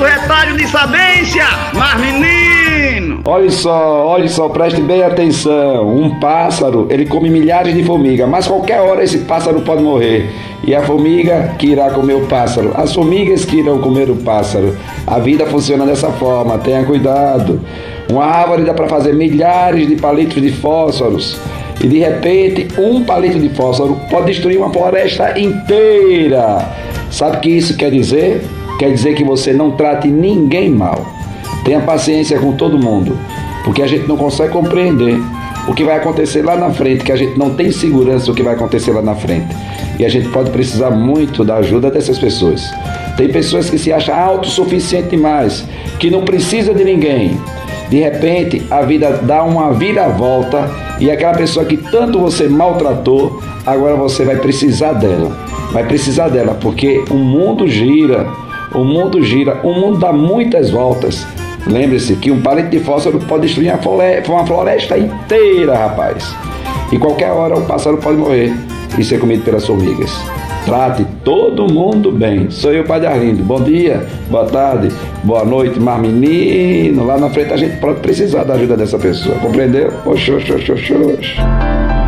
do retalho de sabência, mas menino! Olha só, olha só, preste bem atenção. Um pássaro, ele come milhares de formigas, mas qualquer hora esse pássaro pode morrer. E a formiga que irá comer o pássaro, as formigas que irão comer o pássaro. A vida funciona dessa forma, tenha cuidado. Uma árvore dá para fazer milhares de palitos de fósforos. E de repente, um palito de fósforo pode destruir uma floresta inteira. Sabe o que isso quer dizer? Quer dizer que você não trate ninguém mal. Tenha paciência com todo mundo, porque a gente não consegue compreender o que vai acontecer lá na frente, que a gente não tem segurança do que vai acontecer lá na frente. E a gente pode precisar muito da ajuda dessas pessoas. Tem pessoas que se acham autossuficiente demais, que não precisa de ninguém. De repente, a vida dá uma viravolta e aquela pessoa que tanto você maltratou, agora você vai precisar dela. Vai precisar dela, porque o mundo gira, o mundo gira, o mundo dá muitas voltas. Lembre-se que um palito de fósforo pode destruir uma floresta inteira, rapaz. E qualquer hora o pássaro pode morrer e ser comido pelas formigas. Trate todo mundo bem. Sou eu, Padre Arlindo. Bom dia, boa tarde, boa noite, mas menino, lá na frente a gente pode precisar da ajuda dessa pessoa. Compreendeu? Oxô, oxô, oxô, oxô.